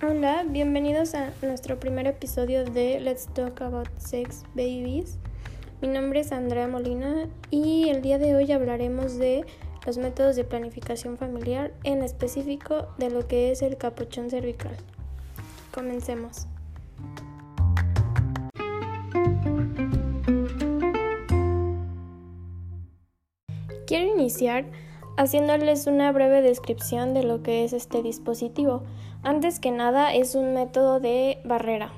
Hola, bienvenidos a nuestro primer episodio de Let's Talk About Sex Babies. Mi nombre es Andrea Molina y el día de hoy hablaremos de los métodos de planificación familiar, en específico de lo que es el capuchón cervical. Comencemos. Quiero iniciar haciéndoles una breve descripción de lo que es este dispositivo. Antes que nada es un método de barrera.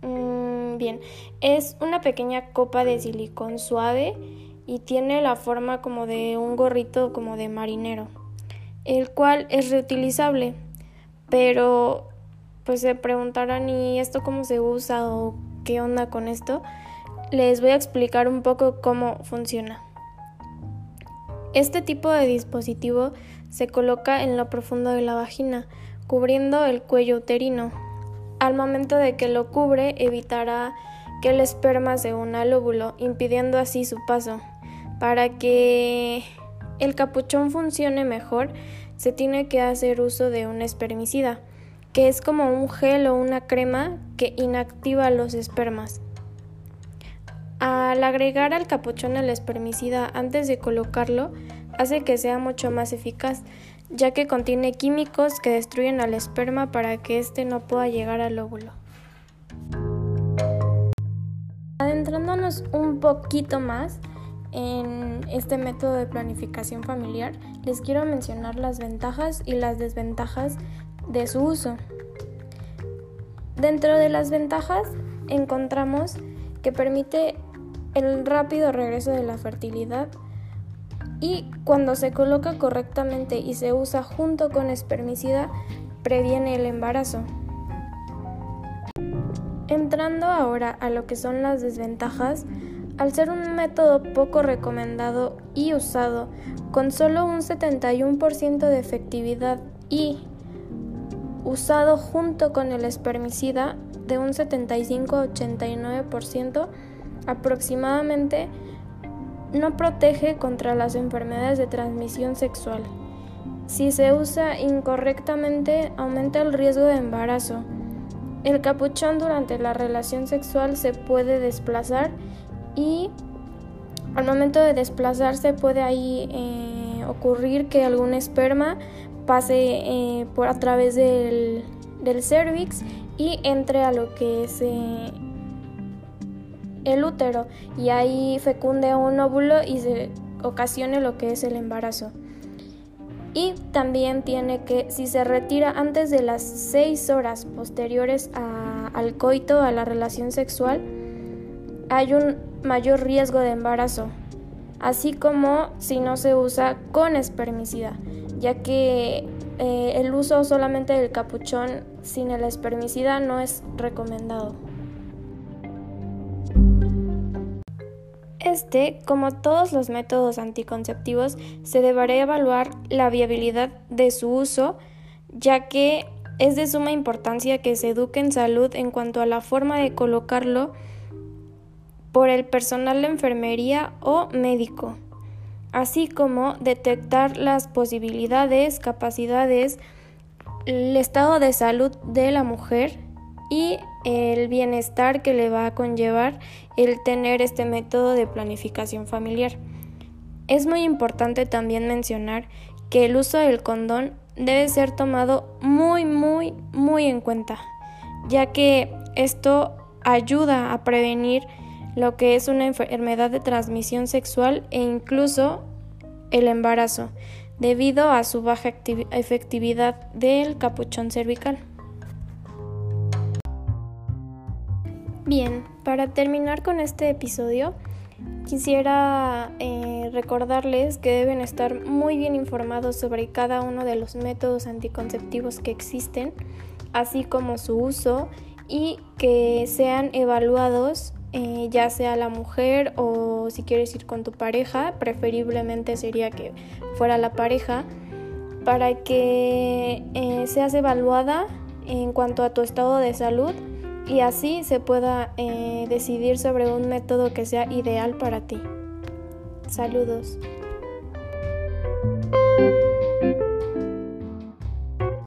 Mm, bien, es una pequeña copa de silicón suave y tiene la forma como de un gorrito como de marinero, el cual es reutilizable. Pero pues se preguntarán ¿y esto cómo se usa o qué onda con esto? Les voy a explicar un poco cómo funciona. Este tipo de dispositivo se coloca en lo profundo de la vagina, cubriendo el cuello uterino. Al momento de que lo cubre, evitará que el esperma se una al óvulo, impidiendo así su paso. Para que el capuchón funcione mejor, se tiene que hacer uso de un espermicida, que es como un gel o una crema que inactiva los espermas. Al agregar al capuchón el espermicida antes de colocarlo, hace que sea mucho más eficaz, ya que contiene químicos que destruyen al esperma para que éste no pueda llegar al óvulo. Adentrándonos un poquito más en este método de planificación familiar, les quiero mencionar las ventajas y las desventajas de su uso. Dentro de las ventajas encontramos que permite el rápido regreso de la fertilidad y cuando se coloca correctamente y se usa junto con espermicida previene el embarazo. Entrando ahora a lo que son las desventajas, al ser un método poco recomendado y usado con solo un 71% de efectividad y usado junto con el espermicida de un 75-89%, aproximadamente no protege contra las enfermedades de transmisión sexual. Si se usa incorrectamente, aumenta el riesgo de embarazo. El capuchón durante la relación sexual se puede desplazar y al momento de desplazarse puede ahí eh, ocurrir que algún esperma pase eh, por a través del, del cervix y entre a lo que es eh, el útero y ahí fecunde un óvulo y se ocasione lo que es el embarazo. Y también tiene que, si se retira antes de las 6 horas posteriores al coito, a la relación sexual, hay un mayor riesgo de embarazo, así como si no se usa con espermicida, ya que eh, el uso solamente del capuchón sin el espermicida no es recomendado. Este, como todos los métodos anticonceptivos, se deberá evaluar la viabilidad de su uso, ya que es de suma importancia que se eduque en salud en cuanto a la forma de colocarlo por el personal de enfermería o médico, así como detectar las posibilidades, capacidades, el estado de salud de la mujer y el bienestar que le va a conllevar el tener este método de planificación familiar. Es muy importante también mencionar que el uso del condón debe ser tomado muy, muy, muy en cuenta, ya que esto ayuda a prevenir lo que es una enfermedad de transmisión sexual e incluso el embarazo, debido a su baja efectividad del capuchón cervical. Bien, para terminar con este episodio, quisiera eh, recordarles que deben estar muy bien informados sobre cada uno de los métodos anticonceptivos que existen, así como su uso y que sean evaluados eh, ya sea la mujer o si quieres ir con tu pareja, preferiblemente sería que fuera la pareja, para que eh, seas evaluada en cuanto a tu estado de salud y así se pueda eh, decidir sobre un método que sea ideal para ti. Saludos.